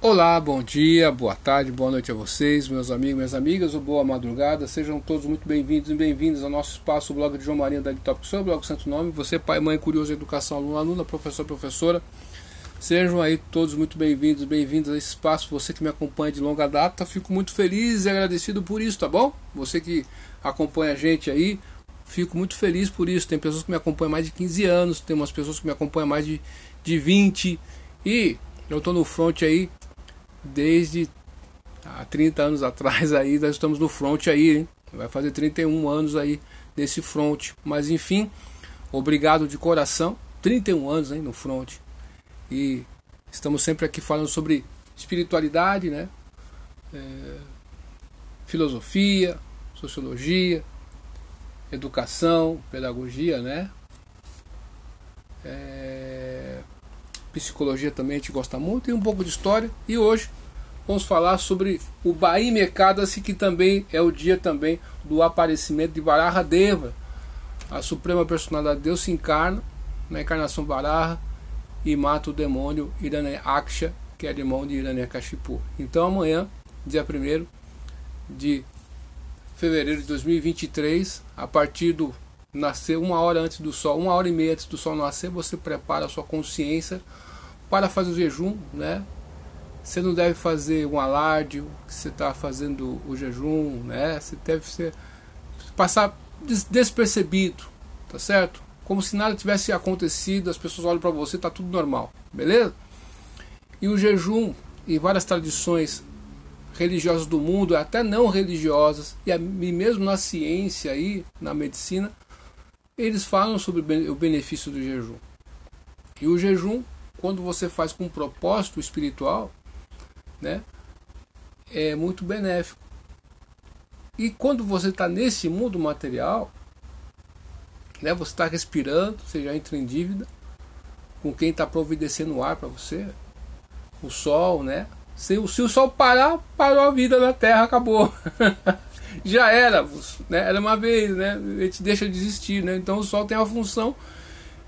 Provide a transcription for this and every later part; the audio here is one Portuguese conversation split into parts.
Olá, bom dia, boa tarde, boa noite a vocês, meus amigos, minhas amigas, ou boa madrugada. Sejam todos muito bem-vindos e bem-vindas ao nosso espaço, o blog de João Marinho da Top, seu blog Santo Nome. Você, pai, mãe, curioso, educação, aluno, aluna, professor, professora. Sejam aí todos muito bem-vindos, bem-vindos a esse espaço. Você que me acompanha de longa data, fico muito feliz e agradecido por isso, tá bom? Você que acompanha a gente aí, fico muito feliz por isso. Tem pessoas que me acompanham há mais de 15 anos, tem umas pessoas que me acompanham há mais de, de 20 e eu estou no front aí desde há 30 anos atrás aí, nós estamos no front aí, hein? vai fazer 31 anos aí nesse front, mas enfim, obrigado de coração, 31 anos aí no front, e estamos sempre aqui falando sobre espiritualidade, né? É, filosofia, sociologia, educação, pedagogia, né? É, psicologia também a gente gosta muito, e um pouco de história. E hoje vamos falar sobre o Bahia Mercadasi, que também é o dia também do aparecimento de Varaha Deva. A suprema personalidade de Deus se encarna na encarnação Varaha e mata o demônio Aksha, que é demônio de Hiranyakashipu. Então amanhã, dia 1 de fevereiro de 2023, a partir do nascer uma hora antes do sol, uma hora e meia antes do sol nascer, você prepara a sua consciência para fazer o jejum, né? Você não deve fazer um alarde que você está fazendo o jejum, né? Você deve ser, passar despercebido, tá certo? Como se nada tivesse acontecido, as pessoas olham para você, tá tudo normal, beleza? E o jejum e várias tradições religiosas do mundo, até não religiosas, e mesmo na ciência e na medicina, eles falam sobre o benefício do jejum. E o jejum quando você faz com um propósito espiritual, né, é muito benéfico. E quando você está nesse mundo material, né, você está respirando, você já entra em dívida com quem está providenciando o ar para você, o sol, né? Se, se, o sol parar, parou a vida na Terra, acabou. já era, né? Era uma vez, né? A gente deixa de existir, né? Então o sol tem uma função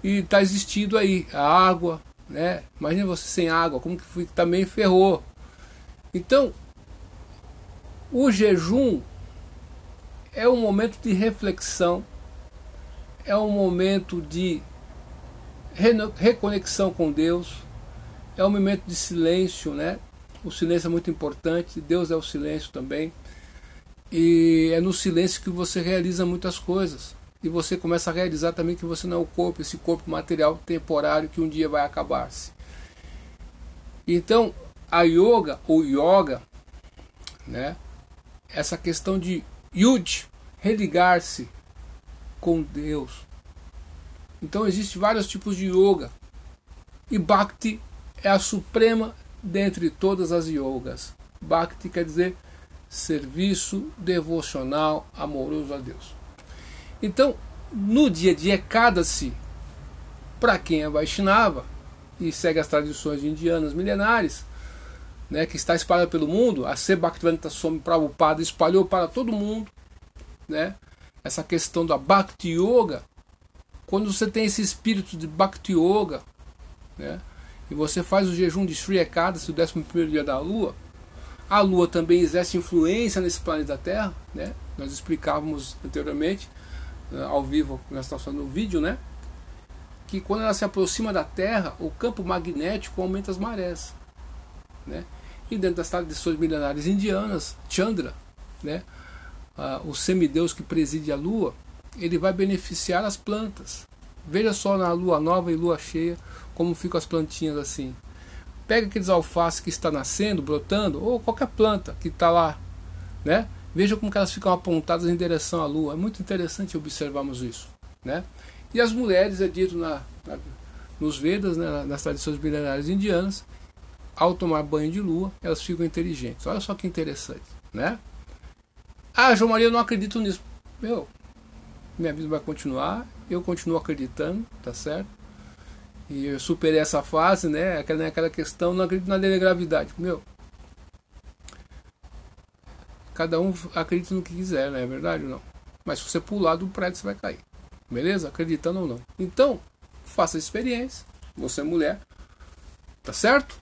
e está existindo aí. A água, né? Imagina você sem água, como que também ferrou. Então, o jejum é um momento de reflexão, é um momento de reconexão com Deus, é um momento de silêncio, né? O silêncio é muito importante, Deus é o silêncio também. E é no silêncio que você realiza muitas coisas e você começa a realizar também que você não é o corpo, esse corpo material temporário que um dia vai acabar-se. Então, a yoga ou yoga, né? Essa questão de yud, religar-se com Deus. Então existem vários tipos de yoga. E bhakti é a suprema dentre todas as yogas. Bhakti quer dizer serviço devocional amoroso a Deus. Então, no dia de Ekadasi, para quem é Vaishnava e segue as tradições indianas milenares, né, que está espalhada pelo mundo, a Se Bhaktivedanta Swami Prabhupada espalhou para todo mundo, né, essa questão da Bhakti Yoga, quando você tem esse espírito de Bhakti Yoga, né, e você faz o jejum de Sri Ekadasi, o 11 dia da Lua, a Lua também exerce influência nesse planeta Terra, né, nós explicávamos anteriormente, ao vivo, nós estamos fazendo o vídeo, né? Que quando ela se aproxima da Terra, o campo magnético aumenta as marés, né? E dentro das tradições milenares indianas, Chandra, né? Ah, o semideus que preside a Lua, ele vai beneficiar as plantas. Veja só na Lua nova e Lua cheia como ficam as plantinhas assim. Pega aqueles alfaces que está nascendo, brotando, ou qualquer planta que está lá, né? Veja como elas ficam apontadas em direção à lua. É muito interessante observarmos isso. Né? E as mulheres, é dito na, na, nos Vedas, né, nas tradições milenares indianas, ao tomar banho de lua, elas ficam inteligentes. Olha só que interessante. Né? Ah, João Maria, eu não acredito nisso. Meu, minha vida vai continuar, eu continuo acreditando, tá certo? E eu superei essa fase, né? Aquela, aquela questão, não acredito na lei da gravidade. Meu, Cada um acredita no que quiser, não é verdade ou não? Mas se você pular do prédio, você vai cair. Beleza? Acreditando ou não. Então, faça a experiência. Você é mulher. Tá certo?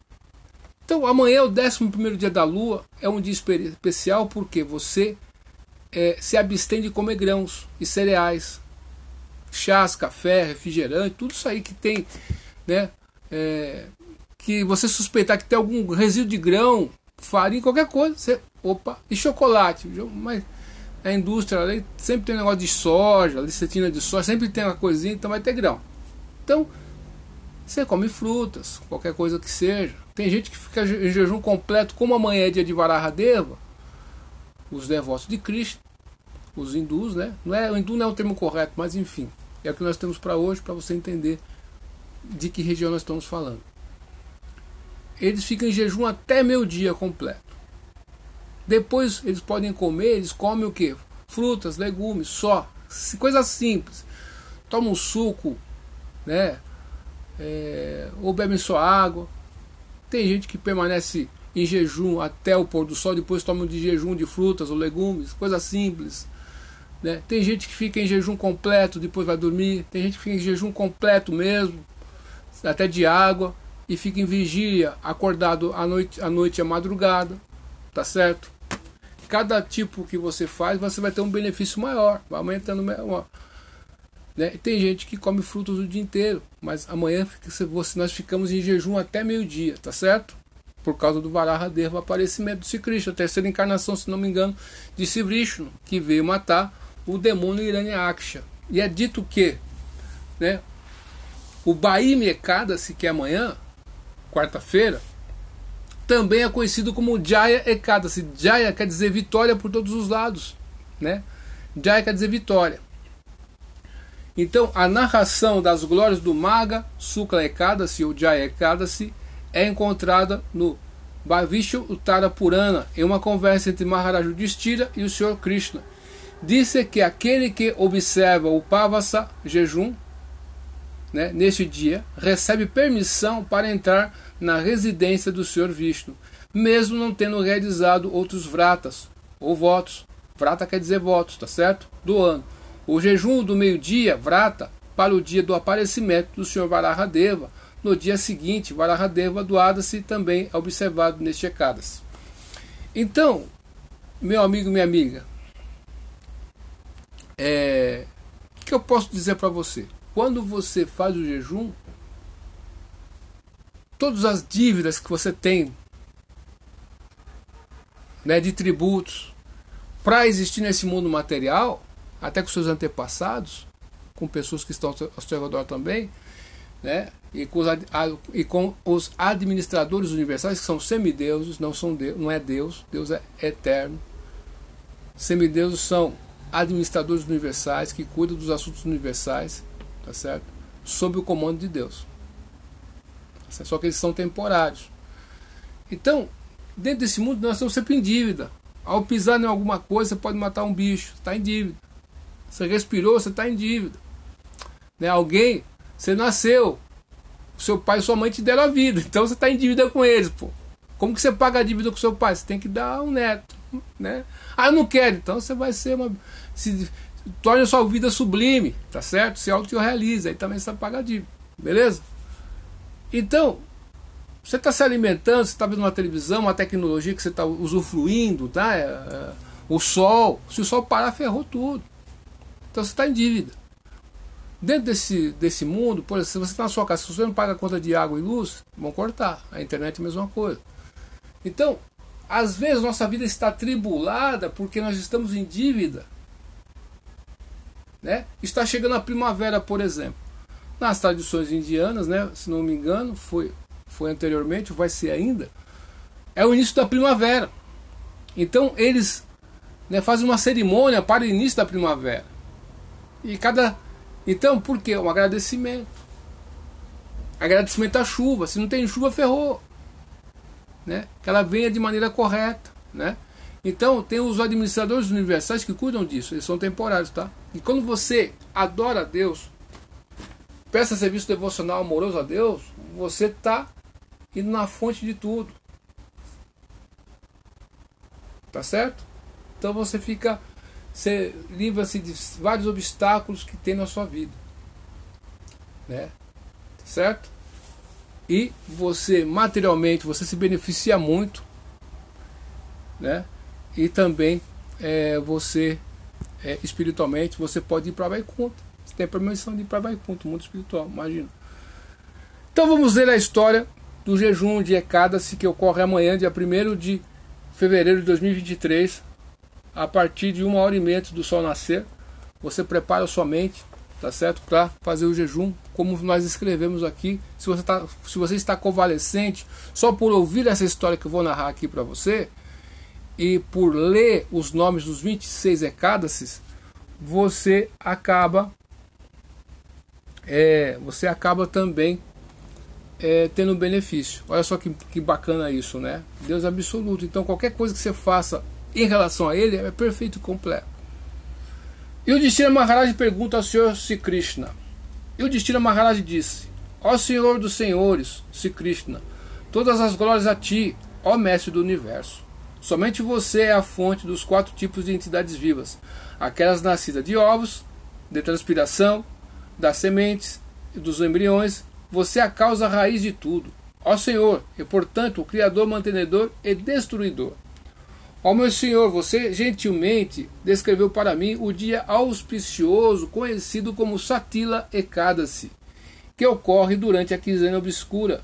Então amanhã é o 11 dia da lua, é um dia especial porque você é, se abstém de comer grãos e cereais, chás, café, refrigerante, tudo isso aí que tem, né? É, que você suspeitar que tem algum resíduo de grão, farinha, qualquer coisa, você, opa, e chocolate, mas a indústria ali sempre tem um negócio de soja, licetina de soja, sempre tem uma coisinha, então vai ter grão. Então, você come frutas, qualquer coisa que seja. Tem gente que fica em jejum completo, como amanhã é dia de Vararadeva, os devotos de Cristo, os hindus, né? Não é, o hindu não é o termo correto, mas enfim, é o que nós temos para hoje, para você entender de que região nós estamos falando. Eles ficam em jejum até meio dia completo. Depois eles podem comer, eles comem o que? Frutas, legumes, só. Coisa simples. Toma um suco, né? É, ou bebem só água. Tem gente que permanece em jejum até o pôr do sol, depois toma de jejum de frutas ou legumes, coisa simples. Né? Tem gente que fica em jejum completo, depois vai dormir. Tem gente que fica em jejum completo mesmo, até de água, e fica em vigília, acordado à noite, à noite à madrugada. Tá certo? cada tipo que você faz, você vai ter um benefício maior, vai aumentando maior. Né? Tem gente que come frutos o dia inteiro, mas amanhã nós ficamos em jejum até meio-dia, tá certo? Por causa do Varahadev, o aparecimento do Sikrishna, a terceira encarnação, se não me engano, de Sivrishnu, que veio matar o demônio Hiranyaksha. E é dito que né, o Baim Ekadasi, que é amanhã, quarta-feira, também é conhecido como Jaya Ekadasi. Jaya quer dizer vitória por todos os lados. Né? Jaya quer dizer vitória. Então, a narração das glórias do Maga Sukla Ekadasi ou Jaya Ekadasi é encontrada no Bhavishya Uttara Purana, em uma conversa entre Maharaj Yudhishthira e o Senhor Krishna. Disse que aquele que observa o Pavasa, jejum, né, neste dia, recebe permissão para entrar na residência do Senhor Vishnu, mesmo não tendo realizado outros vratas ou votos. Vrata quer dizer votos, tá certo? Do ano. O jejum do meio-dia, vrata, para o dia do aparecimento do Senhor Varahadeva. No dia seguinte, Varahadeva do Adasi também é observado neste Ekadasi. Então, meu amigo, minha amiga, é, o que eu posso dizer para você? Quando você faz o jejum, todas as dívidas que você tem né, de tributos para existir nesse mundo material, até com seus antepassados, com pessoas que estão ao seu redor também, né, e, com os, e com os administradores universais, que são semideuses, não, são Deus, não é Deus, Deus é eterno. Semideuses são administradores universais que cuidam dos assuntos universais, tá certo? Sob o comando de Deus. Só que eles são temporários. Então, dentro desse mundo, nós estamos sempre em dívida. Ao pisar em alguma coisa, você pode matar um bicho, está em dívida. Você respirou, você está em dívida. Né? Alguém, você nasceu, seu pai e sua mãe te deram a vida, então você está em dívida com eles. Pô. Como que você paga a dívida com seu pai? Você tem que dar um neto. Né? Ah, eu não quero, então você vai ser uma. Se, torne a sua vida sublime, tá certo? Se auto-realiza, aí também você paga a dívida. Beleza? Então, você está se alimentando, você está vendo uma televisão, uma tecnologia que você está usufruindo, tá? É, é, o sol, se o sol parar, ferrou tudo. Então você está em dívida. Dentro desse, desse mundo, por exemplo, se você está na sua casa, se você não paga a conta de água e luz, vão cortar. A internet é a mesma coisa. Então, às vezes nossa vida está tribulada porque nós estamos em dívida. Né? Está chegando a primavera, por exemplo nas tradições indianas, né, se não me engano, foi, foi anteriormente, vai ser ainda, é o início da primavera. Então eles né, fazem uma cerimônia para o início da primavera. E cada. Então, por quê? Um agradecimento. Agradecimento à chuva. Se não tem chuva, ferrou. Né? Que ela venha de maneira correta. Né? Então, tem os administradores universais que cuidam disso. Eles são temporários, tá? E quando você adora a Deus, Peça serviço devocional amoroso a Deus, você está indo na fonte de tudo. Tá certo? Então você fica. Você livra-se de vários obstáculos que tem na sua vida. Né? Tá certo? e você materialmente você se beneficia muito, né? E também é, você é, espiritualmente você pode ir para Vaikunta. Você tem a permissão de ir para Vaikunta, mundo espiritual, imagina. Então vamos ver a história do jejum de Ekadasi que ocorre amanhã, dia 1 de fevereiro de 2023, a partir de uma hora e meia do sol nascer. Você prepara a sua mente, tá certo? Para fazer o jejum, como nós escrevemos aqui. Se você, tá, se você está convalescente, só por ouvir essa história que eu vou narrar aqui para você, e por ler os nomes dos 26 Ekadasis, você acaba é, você acaba também é, tendo benefício. Olha só que, que bacana isso, né? Deus absoluto. Então qualquer coisa que você faça em relação a Ele é perfeito e completo. E o Destira Maharaj pergunta ao Senhor Sri Krishna. E o Destira Maharaj disse: Ó Senhor dos Senhores, Sri Krishna, todas as glórias a Ti, ó Mestre do Universo. Somente você é a fonte dos quatro tipos de entidades vivas: aquelas nascidas de ovos, de transpiração, das sementes e dos embriões você é a causa raiz de tudo. Ó Senhor, e portanto o Criador, mantenedor e destruidor. Ó meu Senhor, você gentilmente descreveu para mim o dia auspicioso conhecido como Satila Ekadasi, que ocorre durante a quinzena obscura,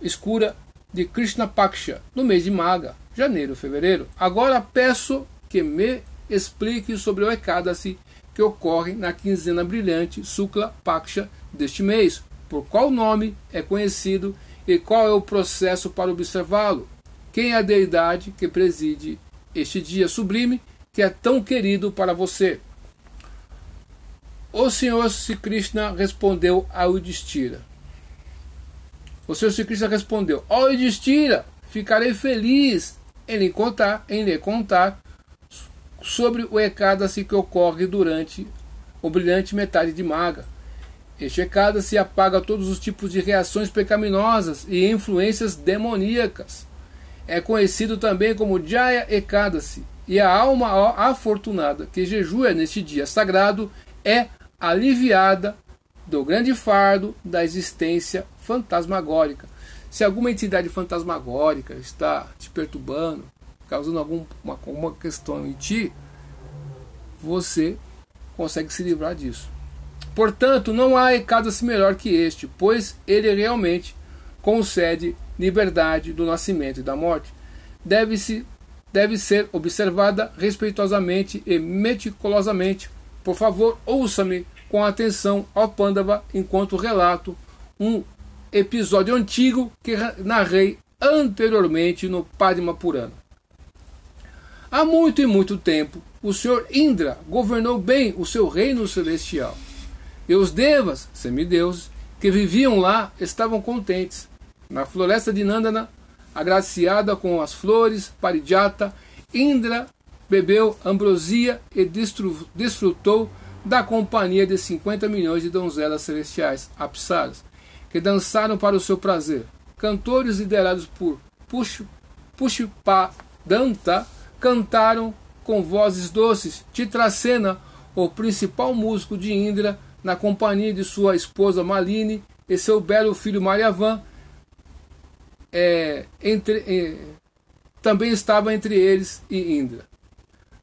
escura de Krishna Paksha, no mês de Maga, janeiro, fevereiro. Agora peço que me explique sobre o Ekadasi que ocorre na quinzena brilhante Sukla Paksha deste mês, por qual nome é conhecido e qual é o processo para observá-lo. Quem é a deidade que preside este dia sublime que é tão querido para você? O Senhor Sri Krishna respondeu a Udistira. O Senhor Sri Krishna respondeu: Ó oh, Udistira, ficarei feliz em lhe contar, em lhe contar sobre o Ekadasi que ocorre durante o brilhante metade de Maga. Rechecada se apaga todos os tipos de reações pecaminosas e influências demoníacas. É conhecido também como Jaya Ekadasi, e a alma afortunada que jejua neste dia sagrado é aliviada do grande fardo da existência fantasmagórica. Se alguma entidade fantasmagórica está te perturbando, causando alguma, alguma questão em ti, você consegue se livrar disso. Portanto, não há Ecado-se melhor que este, pois ele realmente concede liberdade do nascimento e da morte. Deve-se deve ser observada respeitosamente e meticulosamente. Por favor, ouça-me com atenção ao Pandava enquanto relato um episódio antigo que narrei anteriormente no Padma Purana. Há muito e muito tempo, o Senhor Indra governou bem o seu reino celestial. E os devas, semideuses, que viviam lá estavam contentes. Na floresta de Nandana, agraciada com as flores, Parijata, Indra bebeu ambrosia e desfrutou da companhia de 50 milhões de donzelas celestiais, apsaras, que dançaram para o seu prazer. Cantores liderados por Pushpadanta cantaram com vozes doces. Titracena, o principal músico de Indra, na companhia de sua esposa Maline e seu belo filho Mariavan, é, entre, é, também estava entre eles e Indra.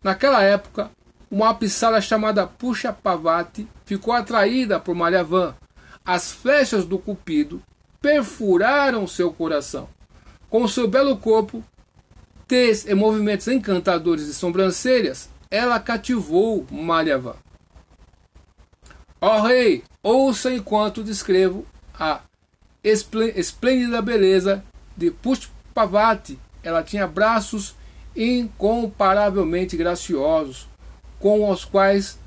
Naquela época, uma apsara chamada Puxa Pavati ficou atraída por Mariavan. As flechas do Cupido perfuraram seu coração. Com seu belo corpo, tez e movimentos encantadores de sobrancelhas, ela cativou Mariavan. Ó rei, ouça enquanto descrevo a esplêndida beleza de Pushpavati. Ela tinha braços incomparavelmente graciosos, com os quais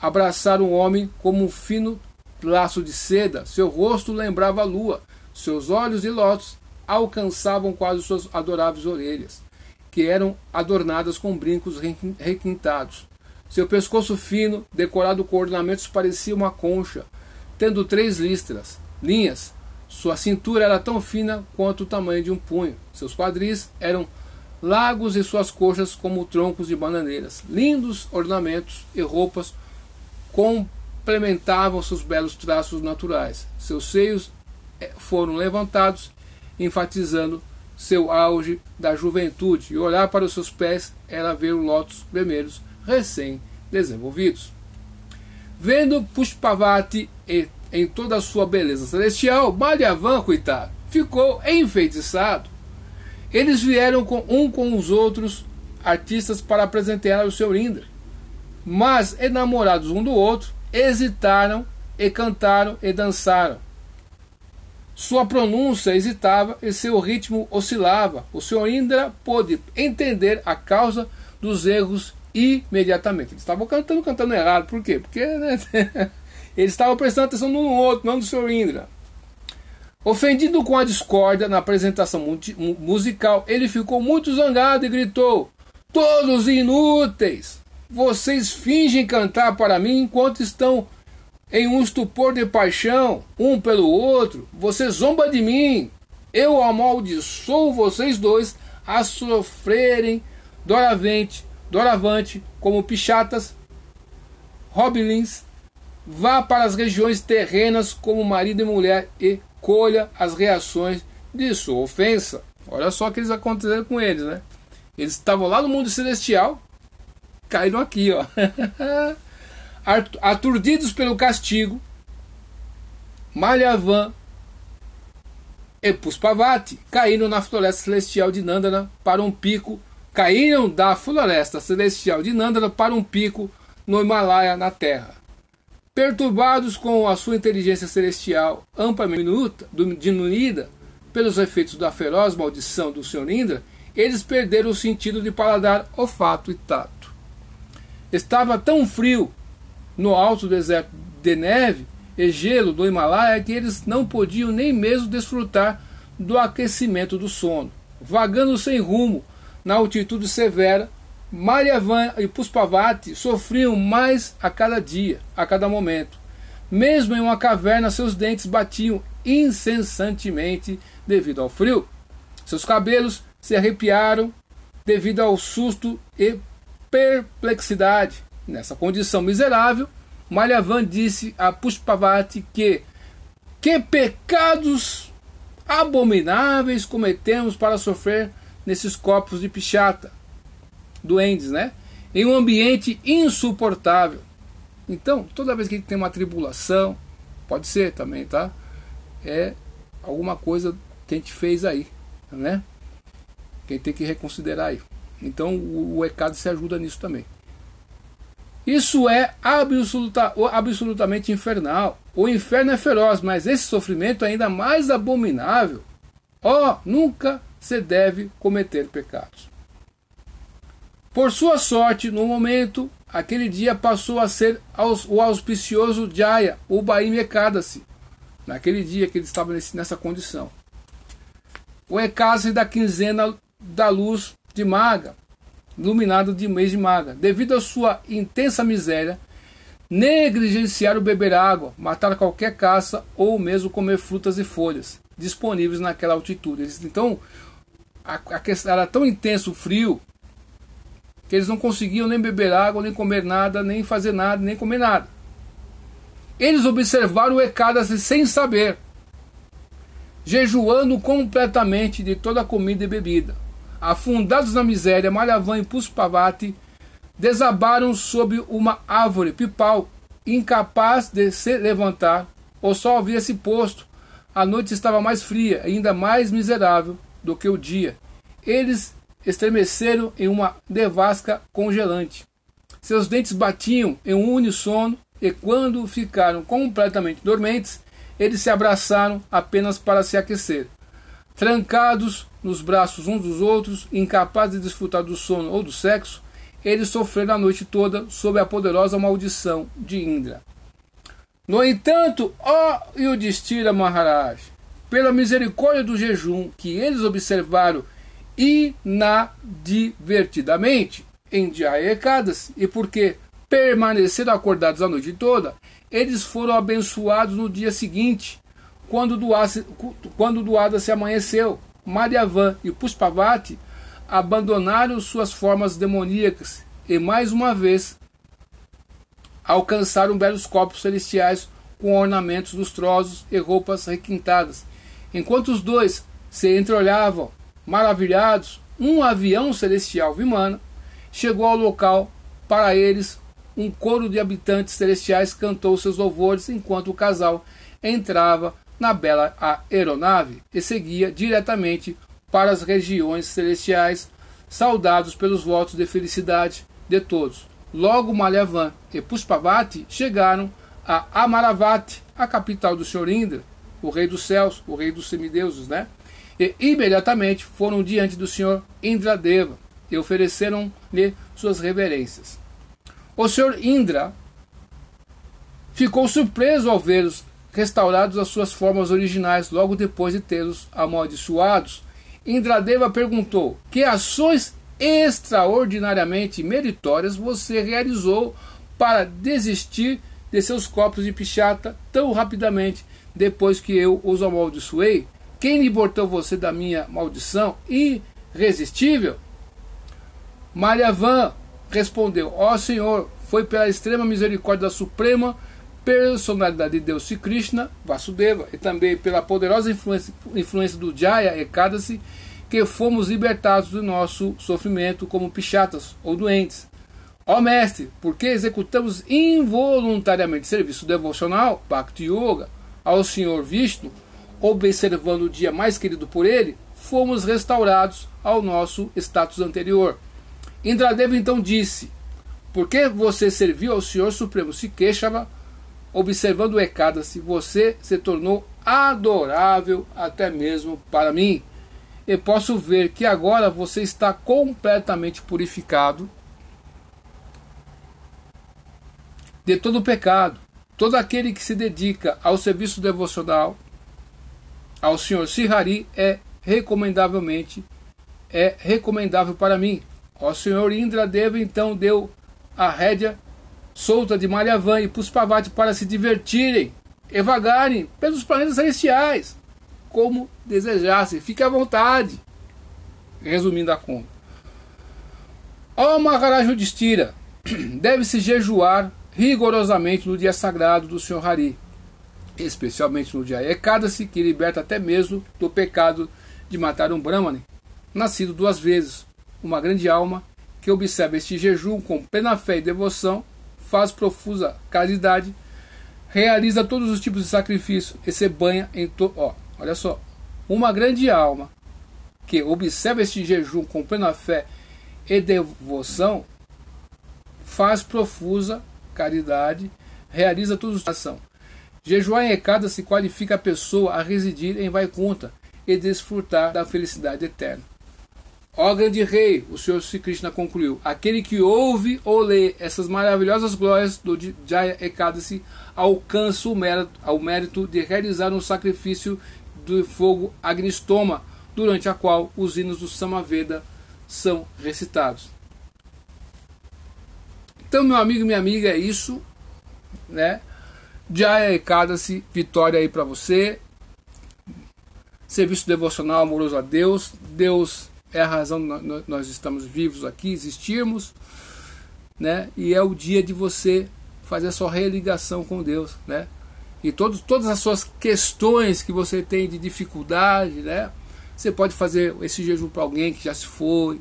abraçar um homem como um fino laço de seda. Seu rosto lembrava a lua, seus olhos e lótus alcançavam quase suas adoráveis orelhas, que eram adornadas com brincos requintados. Seu pescoço fino, decorado com ornamentos, parecia uma concha, tendo três listras, linhas. Sua cintura era tão fina quanto o tamanho de um punho. Seus quadris eram largos e suas coxas como troncos de bananeiras. Lindos ornamentos e roupas complementavam seus belos traços naturais. Seus seios eh, foram levantados, enfatizando seu auge da juventude. E olhar para os seus pés era ver os lótus vermelhos recém-desenvolvidos. Vendo Pushpavati em toda a sua beleza celestial, Malyavan, coitado, ficou enfeitiçado. Eles vieram com um com os outros artistas para apresentar o seu Indra. Mas, enamorados um do outro, hesitaram e cantaram e dançaram. Sua pronúncia hesitava e seu ritmo oscilava. O senhor Indra pôde entender a causa dos erros imediatamente. Eles estavam cantando, cantando errado. Por quê? Porque né, eles estavam prestando atenção no outro, não no senhor Indra. Ofendido com a discórdia na apresentação musical, ele ficou muito zangado e gritou: Todos inúteis! Vocês fingem cantar para mim enquanto estão em um estupor de paixão, um pelo outro. Você zomba de mim. Eu amaldiçoo vocês dois a sofrerem doravante doravante, como pichatas, hobilins, vá para as regiões terrenas como marido e mulher e colha as reações de sua ofensa. Olha só o que eles aconteceram com eles, né? Eles estavam lá no mundo celestial, caíram aqui, ó. Aturdidos pelo castigo, Malhavan e Puspavati caíram na floresta celestial de Nandana para um pico caíram da floresta celestial de Nandana para um pico no Himalaia, na Terra. Perturbados com a sua inteligência celestial amplamente diminuída pelos efeitos da feroz maldição do Sr. Indra, eles perderam o sentido de paladar, olfato e tato. Estava tão frio no alto deserto de neve e gelo do Himalaia que eles não podiam nem mesmo desfrutar do aquecimento do sono. Vagando sem rumo, na altitude severa, Mariavan e Puspavati sofriam mais a cada dia, a cada momento. Mesmo em uma caverna, seus dentes batiam incessantemente devido ao frio. Seus cabelos se arrepiaram devido ao susto e perplexidade. Nessa condição miserável, Malyavan disse a Puspavati que que pecados abomináveis cometemos para sofrer nesses copos de pichata, duendes, né? Em um ambiente insuportável. Então, toda vez que tem uma tribulação, pode ser também, tá? É alguma coisa que a gente fez aí, né? Quem tem que reconsiderar aí. Então, o, o ECAD se ajuda nisso também. Isso é absoluta, absolutamente infernal. O inferno é feroz, mas esse sofrimento é ainda mais abominável. Ó, oh, nunca se deve cometer pecados. Por sua sorte, no momento, aquele dia passou a ser o auspicioso Jaya, o Baim Ekadasi, naquele dia que ele estava nessa condição. O Ekadasi da quinzena da luz de Maga, iluminado de mês de Maga, devido à sua intensa miséria, negligenciar o beber água, matar qualquer caça ou mesmo comer frutas e folhas disponíveis naquela altitude. Então, a, questão, era tão intenso o frio que eles não conseguiam nem beber água, nem comer nada, nem fazer nada, nem comer nada. Eles observaram o Ecádas sem saber, jejuando completamente de toda a comida e bebida. Afundados na miséria, Malhavan e Puspavati desabaram sob uma árvore pipal, incapaz de se levantar. O sol havia se posto, a noite estava mais fria, ainda mais miserável, do que o dia. Eles estremeceram em uma devasca congelante. Seus dentes batiam em um unissono e quando ficaram completamente dormentes, eles se abraçaram apenas para se aquecer. Trancados nos braços uns dos outros, incapazes de desfrutar do sono ou do sexo, eles sofreram a noite toda sob a poderosa maldição de Indra. No entanto, ó Yudhishthira Maharaj, pela misericórdia do jejum que eles observaram inadvertidamente em Jayekadas e porque permaneceram acordados a noite toda, eles foram abençoados no dia seguinte, quando Duada, quando Duada se amanheceu. Madhyavan e Puspavati abandonaram suas formas demoníacas e mais uma vez alcançaram belos corpos celestiais com ornamentos lustrosos e roupas requintadas. Enquanto os dois se entreolhavam, maravilhados, um avião celestial Vimana chegou ao local. Para eles, um coro de habitantes celestiais cantou seus louvores enquanto o casal entrava na bela aeronave e seguia diretamente para as regiões celestiais, saudados pelos votos de felicidade de todos. Logo Malyavan e Puspavati chegaram a Amaravati, a capital do Senhor Indra, o rei dos céus, o rei dos semideuses, né? E imediatamente foram diante do Senhor Indradeva e ofereceram-lhe suas reverências. O Senhor Indra ficou surpreso ao vê-los restaurados às suas formas originais logo depois de tê-los amaldiçoados. Indradeva perguntou: Que ações extraordinariamente meritórias você realizou para desistir de seus copos de pichata tão rapidamente depois que eu os amaldiçoei? Quem libertou você da minha maldição irresistível? Mariavan respondeu: Ó oh, Senhor, foi pela extrema misericórdia da Suprema personalidade de Deus Sri Krishna, Vasudeva, e também pela poderosa influência, influência do Jaya Ekadasi, que fomos libertados do nosso sofrimento como pichatas ou doentes. Ó Mestre, porque executamos involuntariamente serviço devocional, Bhakti Yoga, ao Senhor Vishnu, observando o dia mais querido por ele, fomos restaurados ao nosso status anterior. Indradeva então disse: Por que você serviu ao Senhor Supremo Sikeshava, observando o Ekadasi, você se tornou adorável até mesmo para mim e posso ver que agora você está completamente purificado de todo o pecado. Todo aquele que se dedica ao serviço devocional ao Senhor Sihari é recomendavelmente é recomendável para mim. O Senhor Indra Deva então deu a rédea solta de Malyavan e Puspavati para se divertirem e vagarem pelos planetas celestiais como desejasse. Fique à vontade. Resumindo a conta. Ó Maharaj Yudhishthira, deve-se jejuar rigorosamente no dia sagrado do Senhor Hari, especialmente no dia Ekadasi, que liberta até mesmo do pecado de matar um Brahmane, nascido duas vezes, uma grande alma que observa este jejum com plena fé e devoção, faz profusa caridade, realiza todos os tipos de sacrifício e se banha em todo. Olha só, uma grande alma que observa este jejum com plena fé e devoção faz profusa caridade, realiza todos os ação. Jejuar em Ekada se qualifica a pessoa a residir em Vaikunta e desfrutar da felicidade eterna. Ó grande rei, o Senhor Sri Krishna concluiu, aquele que ouve ou lê essas maravilhosas glórias do Jaya Ekadasi alcança o mérito, mérito de realizar um sacrifício do fogo Agnistoma, durante a qual os hinos do Samaveda são recitados. Então, meu amigo e minha amiga, é isso, né? Jaya Ekadasi, vitória aí para você. Serviço devocional amoroso a Deus. Deus é a razão nós estamos vivos aqui, existirmos, né? E é o dia de você fazer a sua religação com Deus, né? e todos, todas as suas questões que você tem de dificuldade, né? Você pode fazer esse jejum para alguém que já se foi,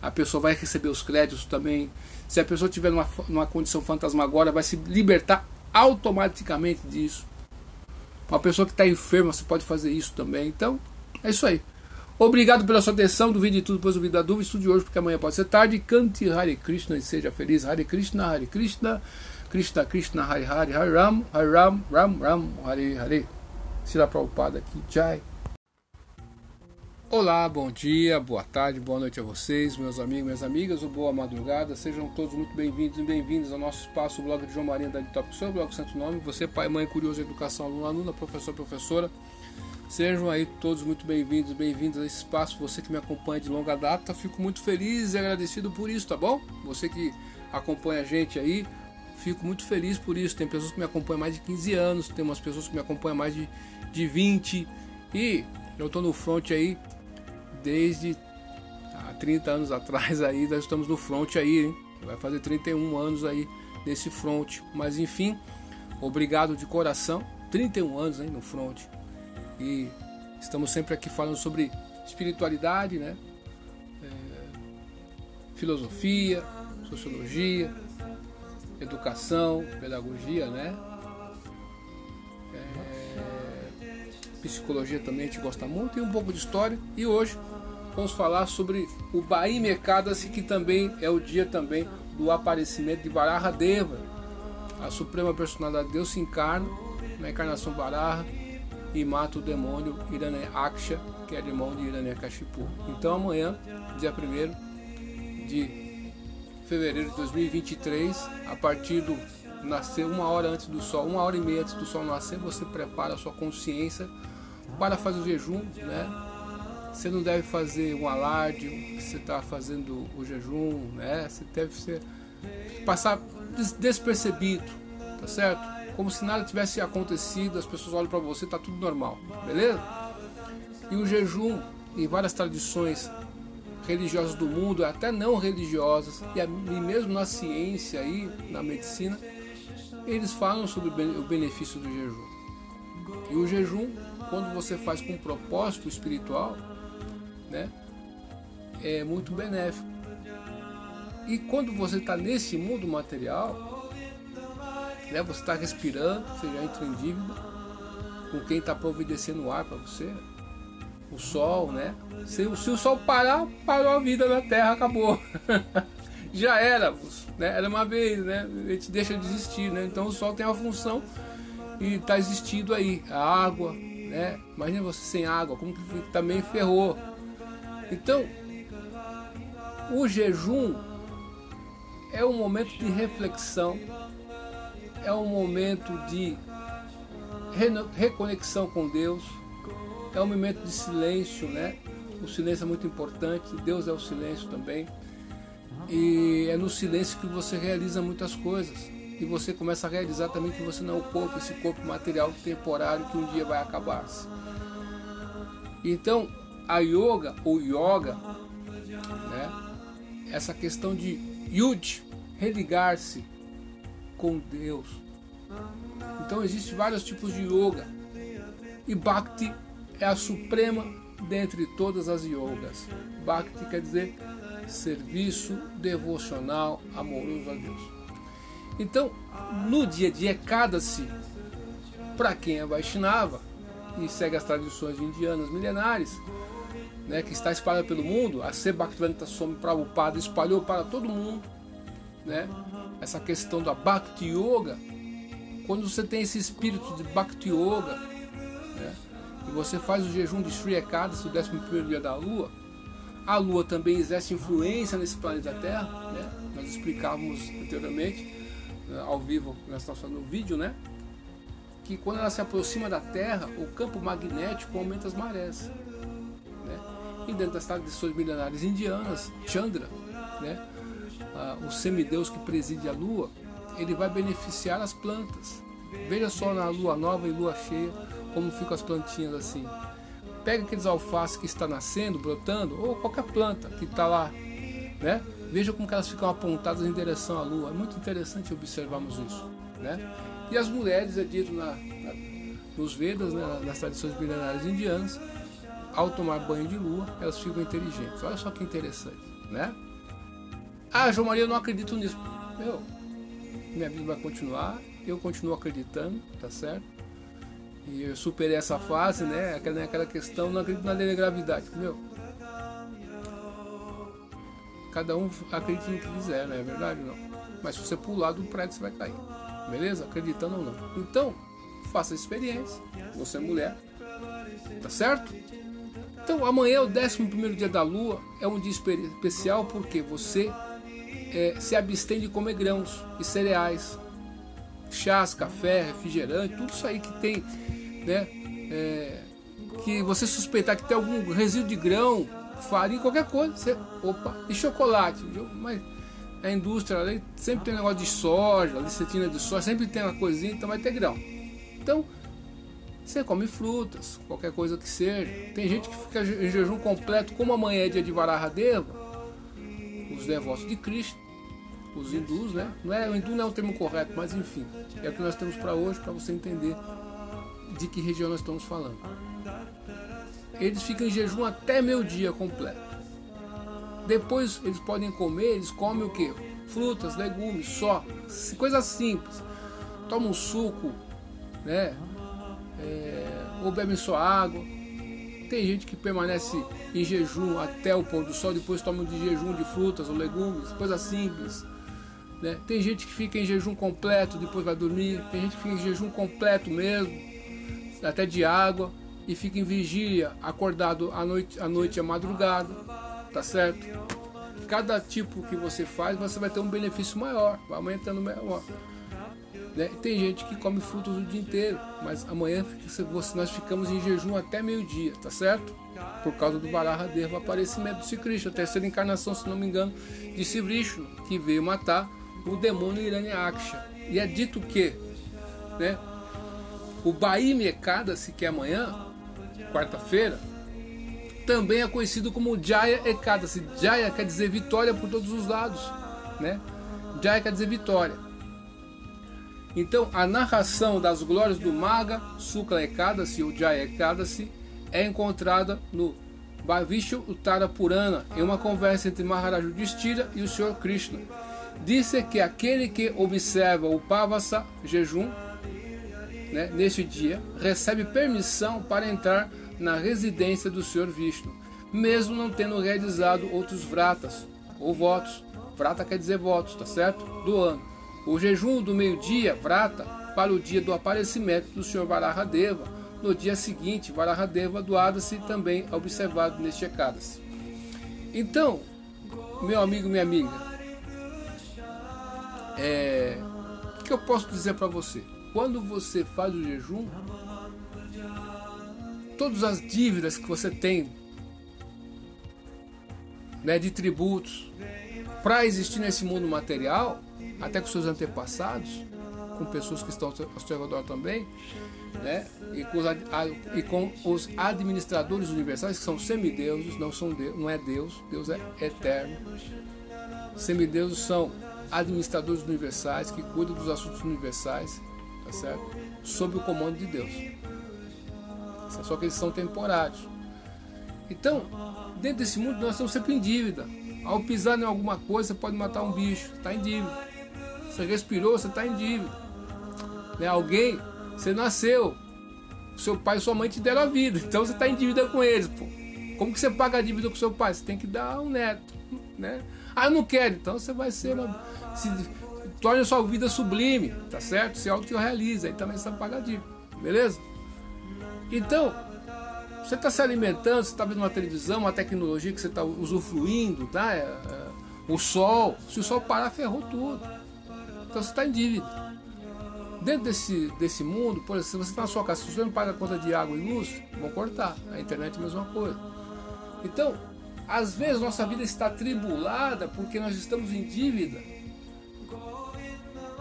a pessoa vai receber os créditos também. Se a pessoa tiver numa, numa condição fantasmagórica, vai se libertar automaticamente disso. Uma pessoa que está enferma, você pode fazer isso também. Então, é isso aí. Obrigado pela sua atenção. Duvide de tudo, depois duvide da dúvida. Estude hoje, porque amanhã pode ser tarde. Cante Hare Krishna e seja feliz. Hare Krishna, Hare Krishna. Krishna Krishna Hari Hari Hari Ram Hari Ram Ram Ram Hari Hari Sila Prabhupada aqui Jai Olá, bom dia, boa tarde, boa noite a vocês, meus amigos, minhas amigas, ou boa madrugada. Sejam todos muito bem-vindos e bem-vindos ao nosso espaço, o blog de João Maria da Top, seu blog Santo Nome. Você, pai, mãe, curioso, educação, aluno, aluna, professor, professora. Sejam aí todos muito bem-vindos, bem-vindos a esse espaço. Você que me acompanha de longa data, fico muito feliz e agradecido por isso, tá bom? Você que acompanha a gente aí, fico muito feliz por isso. Tem pessoas que me acompanham mais de 15 anos, tem umas pessoas que me acompanham mais de, de 20 e eu estou no front aí desde há 30 anos atrás aí, nós estamos no front aí, hein? Vai fazer 31 anos aí nesse front, mas enfim, obrigado de coração. 31 anos hein, no front. E estamos sempre aqui falando sobre espiritualidade, né? É, filosofia, sociologia, educação, pedagogia, né? É, psicologia também a gente gosta muito e um pouco de história. E hoje vamos falar sobre o Bahia Mercadas, que também é o dia também do aparecimento de Varaha Deva, a suprema personalidade de Deus se encarna na encarnação Varaha e mata o demônio Aksha, que é irmão de Hiranyakashipu. Então amanhã, dia 1 de fevereiro de 2023, a partir do nascer uma hora antes do sol, uma hora e meia antes do sol nascer, você prepara a sua consciência para fazer o jejum, né? Você não deve fazer um alarde que você está fazendo o jejum, né? Você deve ser, passar despercebido, tá certo? Como se nada tivesse acontecido, as pessoas olham para você, tá tudo normal, beleza? E o jejum, em várias tradições religiosas do mundo, até não religiosas, e mesmo na ciência e na medicina, eles falam sobre o benefício do jejum. E o jejum, quando você faz com um propósito espiritual, né, é muito benéfico. E quando você está nesse mundo material, né? Você está respirando, você já entra em dívida com quem está providenciando o ar para você. O sol, né? Se, se, o sol parar, parou a vida na Terra, acabou. já era, né? Era uma vez, né? A gente deixa de existir, né? Então o sol tem uma função e está existindo aí. A água, né? Imagina você sem água, como que também ferrou. Então, o jejum é um momento de reflexão é um momento de reconexão com Deus, é um momento de silêncio, né? O silêncio é muito importante, Deus é o silêncio também. E é no silêncio que você realiza muitas coisas. E você começa a realizar também que você não é o corpo, esse corpo material temporário que um dia vai acabar-se. Então, a yoga ou yoga, né? Essa questão de yud, religar-se, com Deus. Então existem vários tipos de yoga. E Bhakti é a suprema dentre todas as yogas. Bhakti quer dizer serviço devocional amoroso a Deus. Então, no dia de Ekadasi, para quem é Vaishnava e segue as tradições indianas milenares, né, que está espalhada pelo mundo, a Se Bhaktivedanta Swami Prabhupada espalhou para todo mundo, né, essa questão da Bhakti Yoga, quando você tem esse espírito de Bhakti Yoga, né, e você faz o jejum de Sri Ekadasi, o 11 dia da Lua, a Lua também exerce influência nesse planeta Terra, né? nós explicávamos anteriormente, né, ao vivo, nós estamos fazendo vídeo, né? que quando ela se aproxima da Terra, o campo magnético aumenta as marés. Né? E dentro das tradições milenares indianas, Chandra, né? Ah, o semideus que preside a lua, ele vai beneficiar as plantas. Veja só na lua nova e lua cheia como ficam as plantinhas assim. Pega aqueles alfaces que está nascendo, brotando, ou qualquer planta que está lá, né? Veja como elas ficam apontadas em direção à lua. É muito interessante observarmos isso, né? E as mulheres, é dito na, na, nos Vedas, né, nas tradições milenares indianas, ao tomar banho de lua, elas ficam inteligentes. Olha só que interessante, né? Ah, João Maria, eu não acredito nisso. Meu, minha vida vai continuar, eu continuo acreditando, tá certo? E eu superei essa fase, né? Aquela, aquela questão, não acredito na lei da gravidade. Meu, cada um acredita no que quiser, não é verdade? Não. Mas se você pular do prédio, você vai cair. Beleza? Acreditando ou não. Então, faça a experiência. Você é mulher. Tá certo? Então, amanhã é o 11 dia da lua. É um dia especial porque você é, se abstém de comer grãos e cereais, chás, café, refrigerante, tudo isso aí que tem, né? É, que você suspeitar que tem algum resíduo de grão, farinha, qualquer coisa, você, opa, e chocolate, mas a indústria ali sempre tem negócio de soja, lecitina de soja, sempre tem uma coisinha, então vai ter grão. Então, você come frutas, qualquer coisa que seja. Tem gente que fica em jejum completo, como amanhã é dia de Vararadeva, os devotos de Cristo, os hindus, né? Não é, o hindu não é o termo correto, mas enfim, é o que nós temos para hoje, para você entender de que região nós estamos falando. Eles ficam em jejum até meio dia completo. Depois eles podem comer, eles comem o que? Frutas, legumes, só. Coisa simples. Toma um suco, né? É, ou bebem só água. Tem gente que permanece em jejum até o pôr do sol, depois toma de jejum de frutas ou legumes, coisa simples. Né? Tem gente que fica em jejum completo, depois vai dormir. Tem gente que fica em jejum completo mesmo, até de água, e fica em vigília, acordado à noite, à noite à madrugada, tá certo? Cada tipo que você faz, você vai ter um benefício maior, vai aumentando. Né? Tem gente que come frutas o dia inteiro, mas amanhã nós ficamos em jejum até meio-dia, tá certo? Por causa do Varahadev, o aparecimento de Krishna, a terceira encarnação, se não me engano, de Sri que veio matar o demônio Hiranyaksha. E é dito que né, o Baime Ekadasi, que é amanhã, quarta-feira, também é conhecido como Jaya Ekadasi. Jaya quer dizer vitória por todos os lados. Né? Jaya quer dizer vitória. Então, a narração das glórias do Maga, Sukla Ekadasi ou Jaya Ekadasi é encontrada no Bhavishya Uttara Purana, em uma conversa entre Maharaj Yudhishthira e o Senhor Krishna. Disse que aquele que observa o Pavasa, jejum, né, neste dia, recebe permissão para entrar na residência do Senhor Vishnu, mesmo não tendo realizado outros vratas ou votos. Vrata quer dizer votos, tá certo? Do ano. O jejum do meio-dia, vrata, para o dia do aparecimento do Senhor Varahadeva. No dia seguinte, Varahadeva doada-se também observado neste Ekadasi. Então, meu amigo, minha amiga, é, o que eu posso dizer para você? Quando você faz o jejum, todas as dívidas que você tem né, de tributos para existir nesse mundo material, até com seus antepassados, com pessoas que estão ao seu redor também, né, e, com os, e com os administradores universais que são semideuses, não são Deus, não é Deus, Deus é eterno. Semideuses são administradores universais que cuidam dos assuntos universais, tá certo? Sob o comando de Deus. Só que eles são temporários. Então, dentro desse mundo nós estamos sempre em dívida. Ao pisar em alguma coisa, pode matar um bicho, está em dívida. Você respirou, você está em dívida. Né? Alguém, você nasceu, seu pai e sua mãe te deram a vida, então você está em dívida com eles. Pô. Como que você paga a dívida com seu pai? Você tem que dar um neto, né? Ah, eu não quero, então você vai ser uma se torne a sua vida sublime, tá certo? Se autorrealiza, aí também você paga dívida, beleza? Então, você está se alimentando, você está vendo uma televisão, uma tecnologia que você está usufruindo, tá? É, é, o sol, se o sol parar, ferrou tudo. Então você está em dívida. Dentro desse, desse mundo, por exemplo, se você está na sua casa, se você não paga a conta de água e luz, vão cortar. A internet é a mesma coisa. Então, às vezes nossa vida está tribulada porque nós estamos em dívida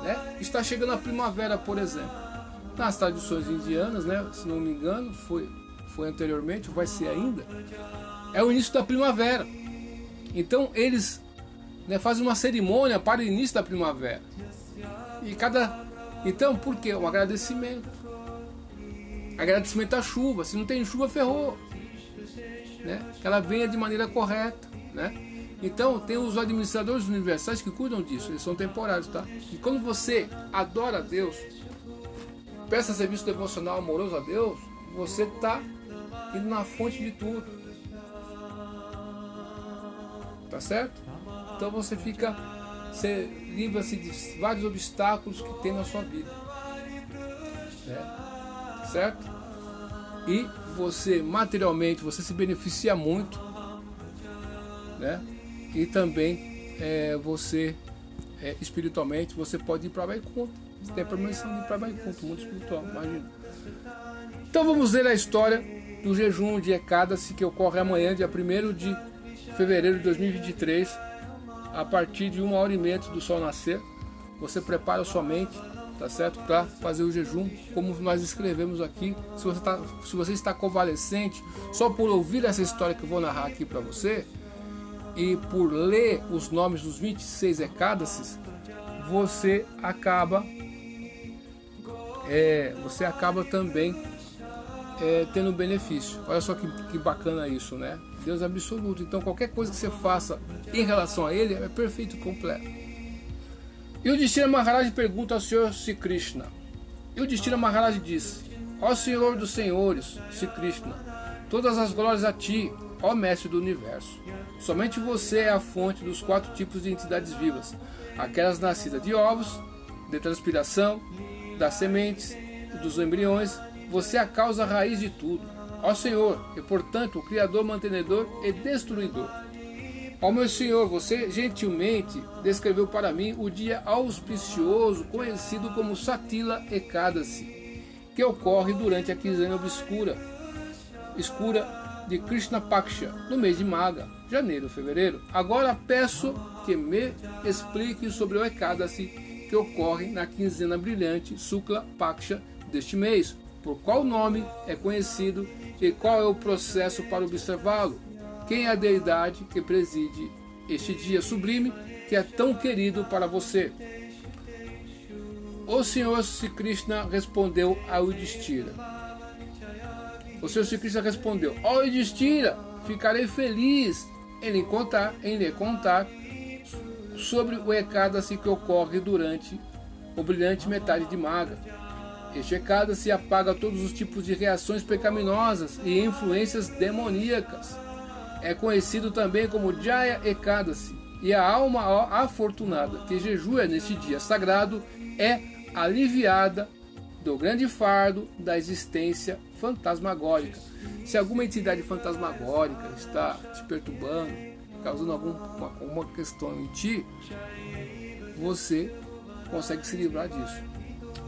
né? Está chegando a primavera, por exemplo. Nas tradições indianas, né, se não me engano, foi, foi anteriormente, vai ser ainda, é o início da primavera. Então eles né, uma cerimônia para o início da primavera. E cada. Então, por quê? Um agradecimento. Agradecimento à chuva. Se não tem chuva, ferrou. Né? Que ela venha de maneira correta. Né? Então, tem os administradores universais que cuidam disso, eles são temporários, tá? E quando você adora a Deus, peça serviço devocional amoroso a Deus, você está indo na fonte de tudo. Tá certo? Então você fica, você livra-se de vários obstáculos que tem na sua vida. Né? Certo? E você materialmente, você se beneficia muito, né? e também é, você é, espiritualmente você pode ir para Vaikunta. Você tem a permissão de ir para Vaikunta, mundo espiritual, imagina. Então vamos ver a história do jejum de Ekadasi que ocorre amanhã, dia 1 de fevereiro de 2023, a partir de uma hora e meia do sol nascer. Você prepara a sua mente, tá certo? Para fazer o jejum, como nós escrevemos aqui. Se você, tá, se você está convalescente, só por ouvir essa história que eu vou narrar aqui para você, e por ler os nomes dos 26 Ekadasis, você acaba é, você acaba também é, tendo benefício. Olha só que, que bacana isso, né? Deus é absoluto. Então qualquer coisa que você faça em relação a Ele é perfeito e completo. E o Destino Maharaj pergunta ao Senhor Sri Krishna. E o Destino Maharaj disse: Ó Senhor dos Senhores, Sri Krishna, todas as glórias a Ti, ó Mestre do Universo. Somente você é a fonte dos quatro tipos de entidades vivas: aquelas nascidas de ovos, de transpiração, das sementes dos embriões, você é a causa raiz de tudo. Ó Senhor, e portanto o Criador, mantenedor e destruidor. Ó meu Senhor, você gentilmente descreveu para mim o dia auspicioso conhecido como Satila Ekadasi, que ocorre durante a quinzena obscura, escura de Krishna Paksha, no mês de Maga, janeiro, fevereiro. Agora peço que me explique sobre o Ekadasi que ocorre na quinzena brilhante Sukla Paksha deste mês, por qual nome é conhecido e qual é o processo para observá-lo, quem é a deidade que preside este dia sublime que é tão querido para você. O Senhor Sri Krishna respondeu a Yudhishthira. O Senhor Sri Krishna respondeu: Ó oh, Yudhishthira, ficarei feliz em lhe contar, em lhe contar sobre o Ekadasi que ocorre durante o brilhante metade de Maga. Este Ekadasi apaga todos os tipos de reações pecaminosas e influências demoníacas. É conhecido também como Jaya Ekadasi, e a alma afortunada que jejua neste dia sagrado é aliviada do grande fardo da existência fantasmagórica. Se alguma entidade fantasmagórica está te perturbando, causando alguma, alguma questão em ti, você consegue se livrar disso.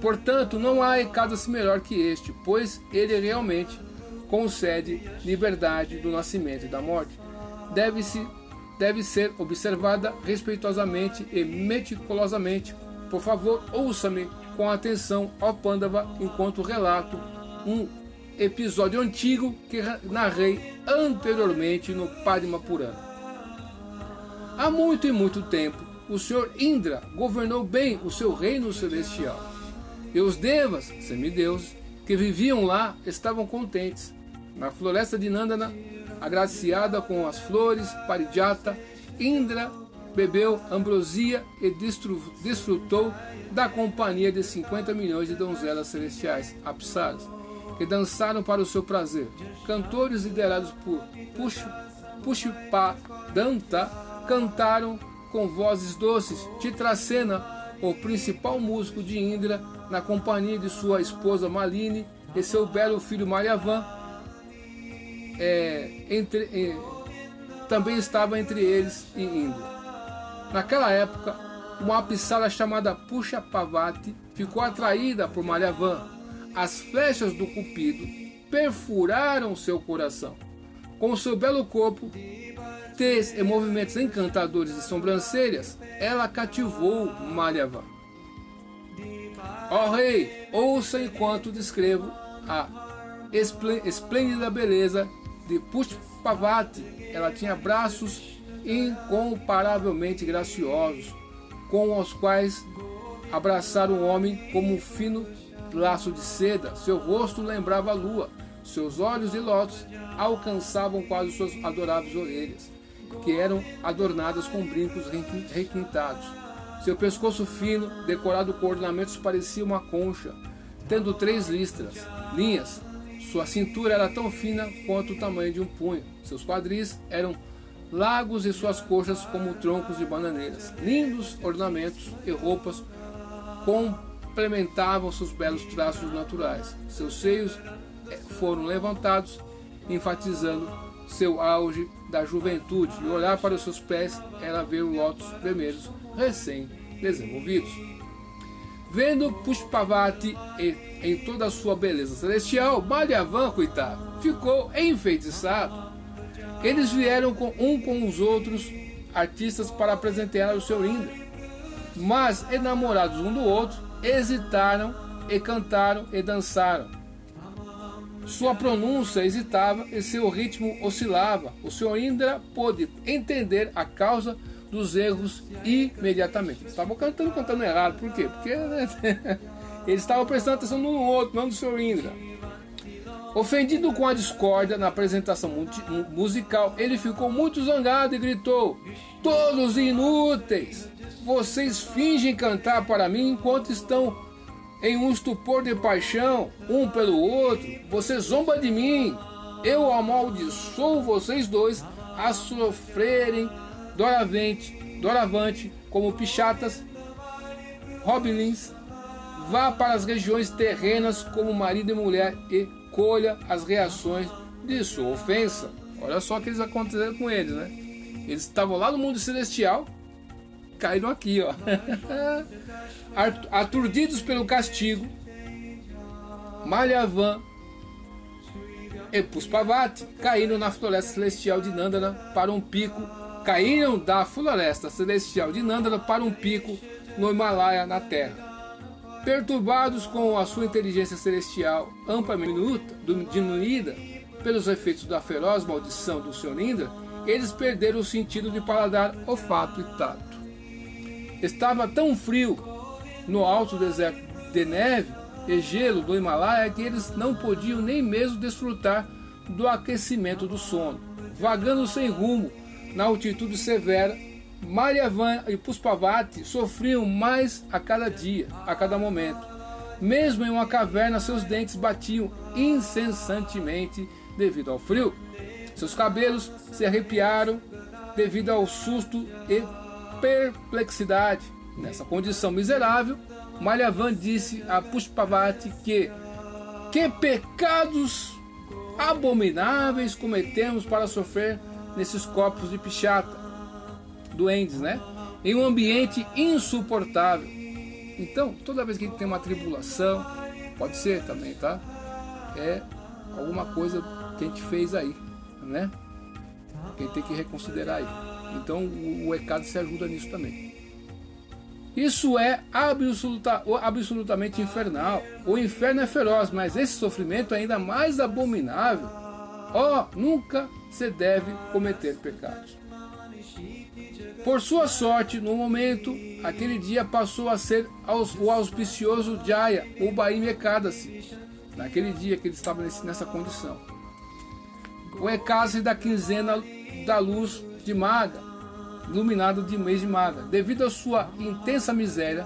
Portanto, não há Ekadasi melhor que este, pois ele realmente concede liberdade do nascimento e da morte. Deve-se deve ser observada respeitosamente e meticulosamente. Por favor, ouça-me com atenção, ó Pandava, enquanto relato um episódio antigo que narrei anteriormente no Padma Purana. Há muito e muito tempo, o Senhor Indra governou bem o seu reino celestial. E os devas, semideuses, que viviam lá estavam contentes. Na floresta de Nandana, agraciada com as flores Parijata, Indra bebeu ambrosia e desfrutou da companhia de 50 milhões de donzelas celestiais, apsaras, que dançaram para o seu prazer. Cantores liderados por Pushpadanta cantaram com vozes doces Titracena, o principal músico de Indra, na companhia de sua esposa Maline e seu belo filho Mariavan. É, entre, é, também estava entre eles e Indra. Naquela época, uma apsara chamada Puxa Pavati ficou atraída por Mariavan. As flechas do Cupido perfuraram seu coração. Com seu belo corpo, tez e movimentos encantadores de sobrancelhas, ela cativou Malhava. Ó oh, rei, ouça enquanto descrevo a esplêndida beleza de Pushpavati. Ela tinha braços incomparavelmente graciosos, com os quais abraçar um homem como um fino laço de seda. Seu rosto lembrava a lua, seus olhos de lótus alcançavam quase suas adoráveis orelhas que eram adornadas com brincos requintados. Seu pescoço fino, decorado com ornamentos, parecia uma concha, tendo três listras, linhas. Sua cintura era tão fina quanto o tamanho de um punho. Seus quadris eram lagos e suas coxas como troncos de bananeiras. Lindos ornamentos e roupas complementavam seus belos traços naturais. Seus seios eh, foram levantados, enfatizando seu auge da juventude e olhar para os seus pés era ver os lótus vermelhos recém-desenvolvidos. Vendo Pushpavati em toda a sua beleza celestial, Malyavan, coitado, ficou enfeitiçado. Eles vieram com um com os outros artistas para apresentar o seu Indra, mas enamorados um do outro, hesitaram e cantaram e dançaram Sua pronúncia hesitava e seu ritmo oscilava. O senhor Indra pôde entender a causa dos erros imediatamente. Eles estavam cantando, cantando errado. Por quê? Porque né, eles estavam prestando atenção no outro, não no senhor Indra. Ofendido com a discórdia na apresentação musical, ele ficou muito zangado e gritou: Todos inúteis! Vocês fingem cantar para mim enquanto estão em um estupor de paixão, um pelo outro. Você zomba de mim. Eu amaldiçoo vocês dois a sofrerem doravante, doravante como pichatas, hobilins. Vá para as regiões terrenas como marido e mulher e colha as reações de sua ofensa. Olha só o que eles aconteceram com eles, né? Eles estavam lá no mundo celestial, caíram aqui, ó. Aturdidos pelo castigo, Malhavan e Puspavati caíram na floresta celestial de Nandana para um pico. Caíram da floresta celestial de Nandana para um pico no Himalaia, na Terra. Perturbados com a sua inteligência celestial amplamente diminuída pelos efeitos da feroz maldição do Sr. Indra, eles perderam o sentido de paladar, olfato e tato. Estava tão frio no alto deserto de neve e gelo do Himalaia que eles não podiam nem mesmo desfrutar do aquecimento do sono. Vagando sem rumo na altitude severa, Malyavan e Puspavati sofriam mais a cada dia, a cada momento. Mesmo em uma caverna, seus dentes batiam incessantemente devido ao frio. Seus cabelos se arrepiaram devido ao susto e perplexidade. Nessa condição miserável, Malyavan disse a Puspavati que que pecados abomináveis cometemos para sofrer nesses copos de pichata doentes, né? Em um ambiente insuportável. Então, toda vez que tem uma tribulação, pode ser também, tá? É alguma coisa que a gente fez aí, né? Que a gente tem que reconsiderar aí. Então, o, o ECAD se ajuda nisso também. Isso é absoluta, absolutamente infernal. O inferno é feroz, mas esse sofrimento é ainda mais abominável. Ó, oh, nunca se deve cometer pecados. Por sua sorte, no momento, aquele dia passou a ser o auspicioso Jaya, ou Baim Ekadasi, naquele dia que ele estava nessa condição. O Ekadasi da quinzena da luz de Maga, iluminado de mês de Maga, devido à sua intensa miséria,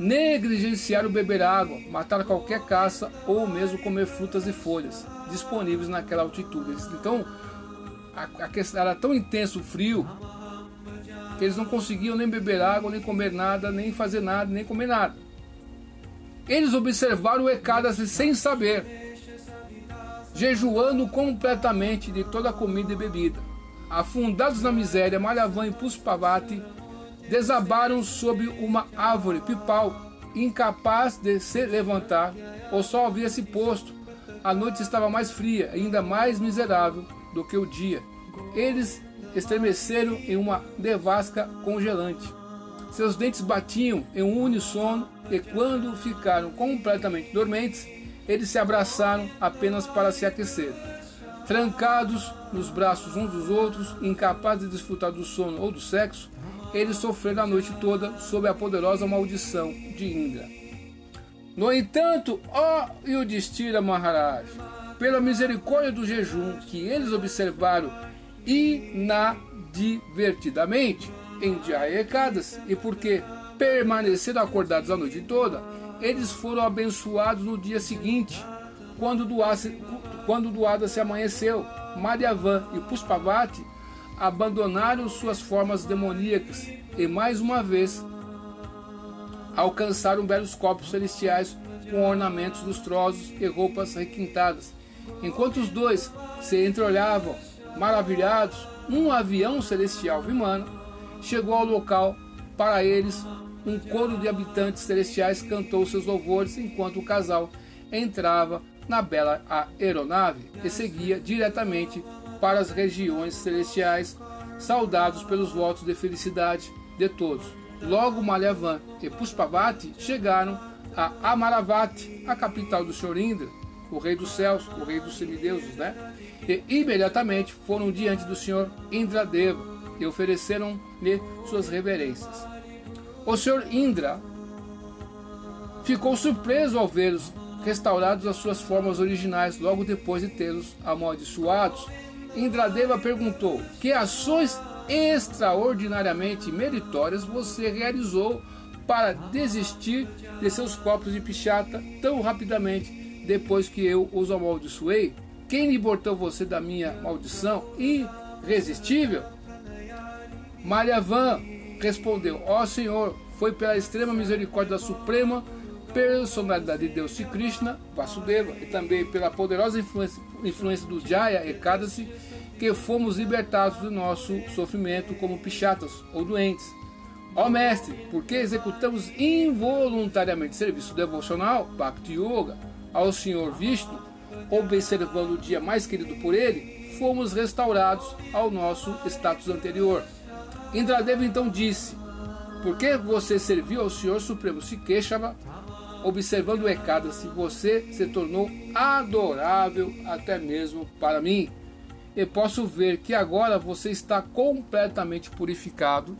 negligenciar o beber água, matar qualquer caça ou mesmo comer frutas e folhas disponíveis naquela altitude. Então, a, questão era tão intenso o frio que eles não conseguiam nem beber água, nem comer nada, nem fazer nada, nem comer nada. Eles observaram o Ekadasi sem saber, jejuando completamente de toda a comida e bebida. Afundados na miséria, Malhavan e Puspavati desabaram sob uma árvore pipal, incapaz de se levantar. O sol havia se posto, a noite estava mais fria, ainda mais miserável do que o dia. Eles estremeceram em uma devasca congelante. Seus dentes batiam em um unissono e quando ficaram completamente dormentes, eles se abraçaram apenas para se aquecer. Trancados nos braços uns dos outros, incapazes de desfrutar do sono ou do sexo, eles sofreram a noite toda sob a poderosa maldição de Indra. No entanto, ó Yudhishthira Maharaj, pela misericórdia do jejum que eles observaram inadvertidamente em Jaekadas e porque permaneceram acordados a noite toda, eles foram abençoados no dia seguinte, quando Duada se amanheceu. Madhyavan e Puspavati abandonaram suas formas demoníacas e mais uma vez alcançaram belos copos celestiais com ornamentos lustrosos e roupas requintadas. Enquanto os dois se entreolhavam Maravilhados, um avião celestial Vimana chegou ao local. Para eles, um coro de habitantes celestiais cantou seus louvores enquanto o casal entrava na bela aeronave e seguia diretamente para as regiões celestiais, saudados pelos votos de felicidade de todos. Logo Malyavan e Puspavati chegaram a Amaravati, a capital do Sr. Indra, o rei dos céus, o rei dos semideuses, né? E imediatamente foram diante do senhor Indradeva e ofereceram-lhe suas reverências. O senhor Indra ficou surpreso ao vê-los restaurados às suas formas originais logo depois de tê-los amaldiçoados. Indradeva perguntou: Que ações extraordinariamente meritórias você realizou para desistir de seus copos de pichata tão rapidamente depois que eu os amaldiçoei? Quem libertou você da minha maldição irresistível? Van respondeu: Ó oh, Senhor, foi pela extrema misericórdia da Suprema personalidade de Deus Sri Krishna, Vasudeva, e também pela poderosa influência, influência do Jaya Ekadasi, que fomos libertados do nosso sofrimento como pichatas ou doentes. Ó mestre, porque executamos involuntariamente serviço devocional, Bhakti Yoga, ao Senhor Vishnu, observando o dia mais querido por ele, fomos restaurados ao nosso status anterior. Indradeva então disse: Por que você serviu ao Senhor Supremo Sikeshava, observando o Ekadasi, você se tornou adorável até mesmo para mim. E posso ver que agora você está completamente purificado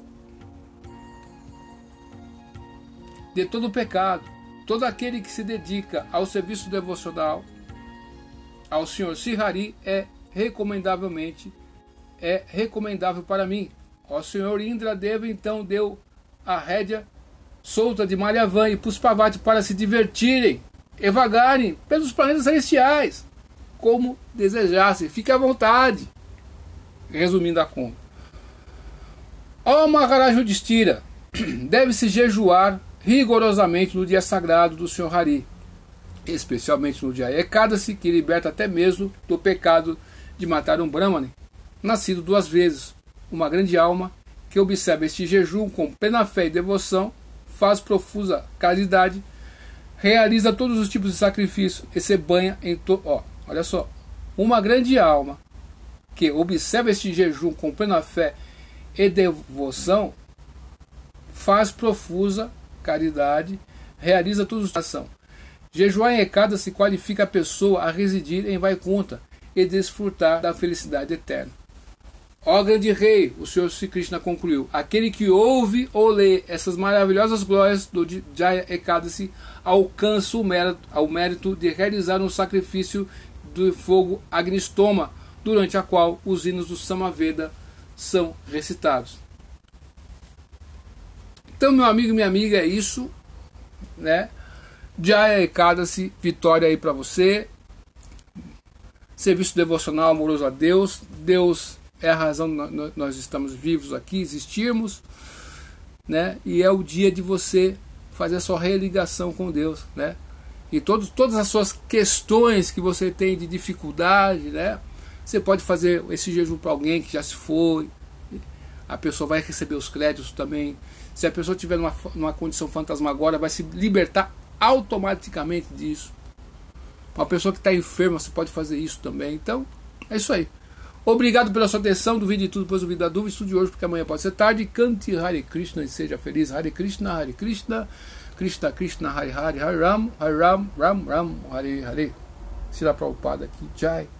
de todo o pecado. Todo aquele que se dedica ao serviço devocional ao Senhor Sihari é recomendavelmente é recomendável para mim. O Senhor Indra Deva então deu a rédea solta de Malhavan e Puspavati para se divertirem e vagarem pelos planetas celestiais, como desejassem. Fique à vontade. Resumindo a conta. Ó Maharaj Yudhishthira, deve-se jejuar rigorosamente no dia sagrado do Senhor Hari, especialmente no dia Ekadasi, que liberta até mesmo do pecado de matar um Brahmane, nascido duas vezes, uma grande alma que observa este jejum com plena fé e devoção, faz profusa caridade, realiza todos os tipos de sacrifício e se banha em todo. Olha só, uma grande alma que observa este jejum com plena fé e devoção faz profusa caridade, realiza todos os ação. Jejuar em Ekada se qualifica a pessoa a residir em Vaikunta e desfrutar da felicidade eterna. Ó grande rei, o Senhor Sri Krishna concluiu, aquele que ouve ou lê essas maravilhosas glórias do Jaya Ekadasi alcança o mérito, ao mérito de realizar um sacrifício do fogo Agnistoma, durante a qual os hinos do Samaveda são recitados. Então, meu amigo e minha amiga, é isso, né? Jaya Ekadasi, vitória aí para você. Serviço devocional amoroso a Deus. Deus é a razão nós estamos vivos aqui, existirmos, né? E é o dia de você fazer a sua religação com Deus, né? E todos, todas as suas questões que você tem de dificuldade, né? Você pode fazer esse jejum para alguém que já se foi, a pessoa vai receber os créditos também. Se a pessoa tiver numa, numa condição fantasmagórica, vai se libertar automaticamente disso. Uma pessoa que está enferma, você pode fazer isso também. Então, é isso aí. Obrigado pela sua atenção. Duvide de tudo, depois duvide da dúvida. Estude hoje, porque amanhã pode ser tarde. Cante Hare Krishna e seja feliz. Hare Krishna, Hare Krishna, Krishna Krishna, Hare Hare, Hare Ram, Hare Ram, Ram Ram, Hare Hare. Sila Prabhupada aqui. Jai.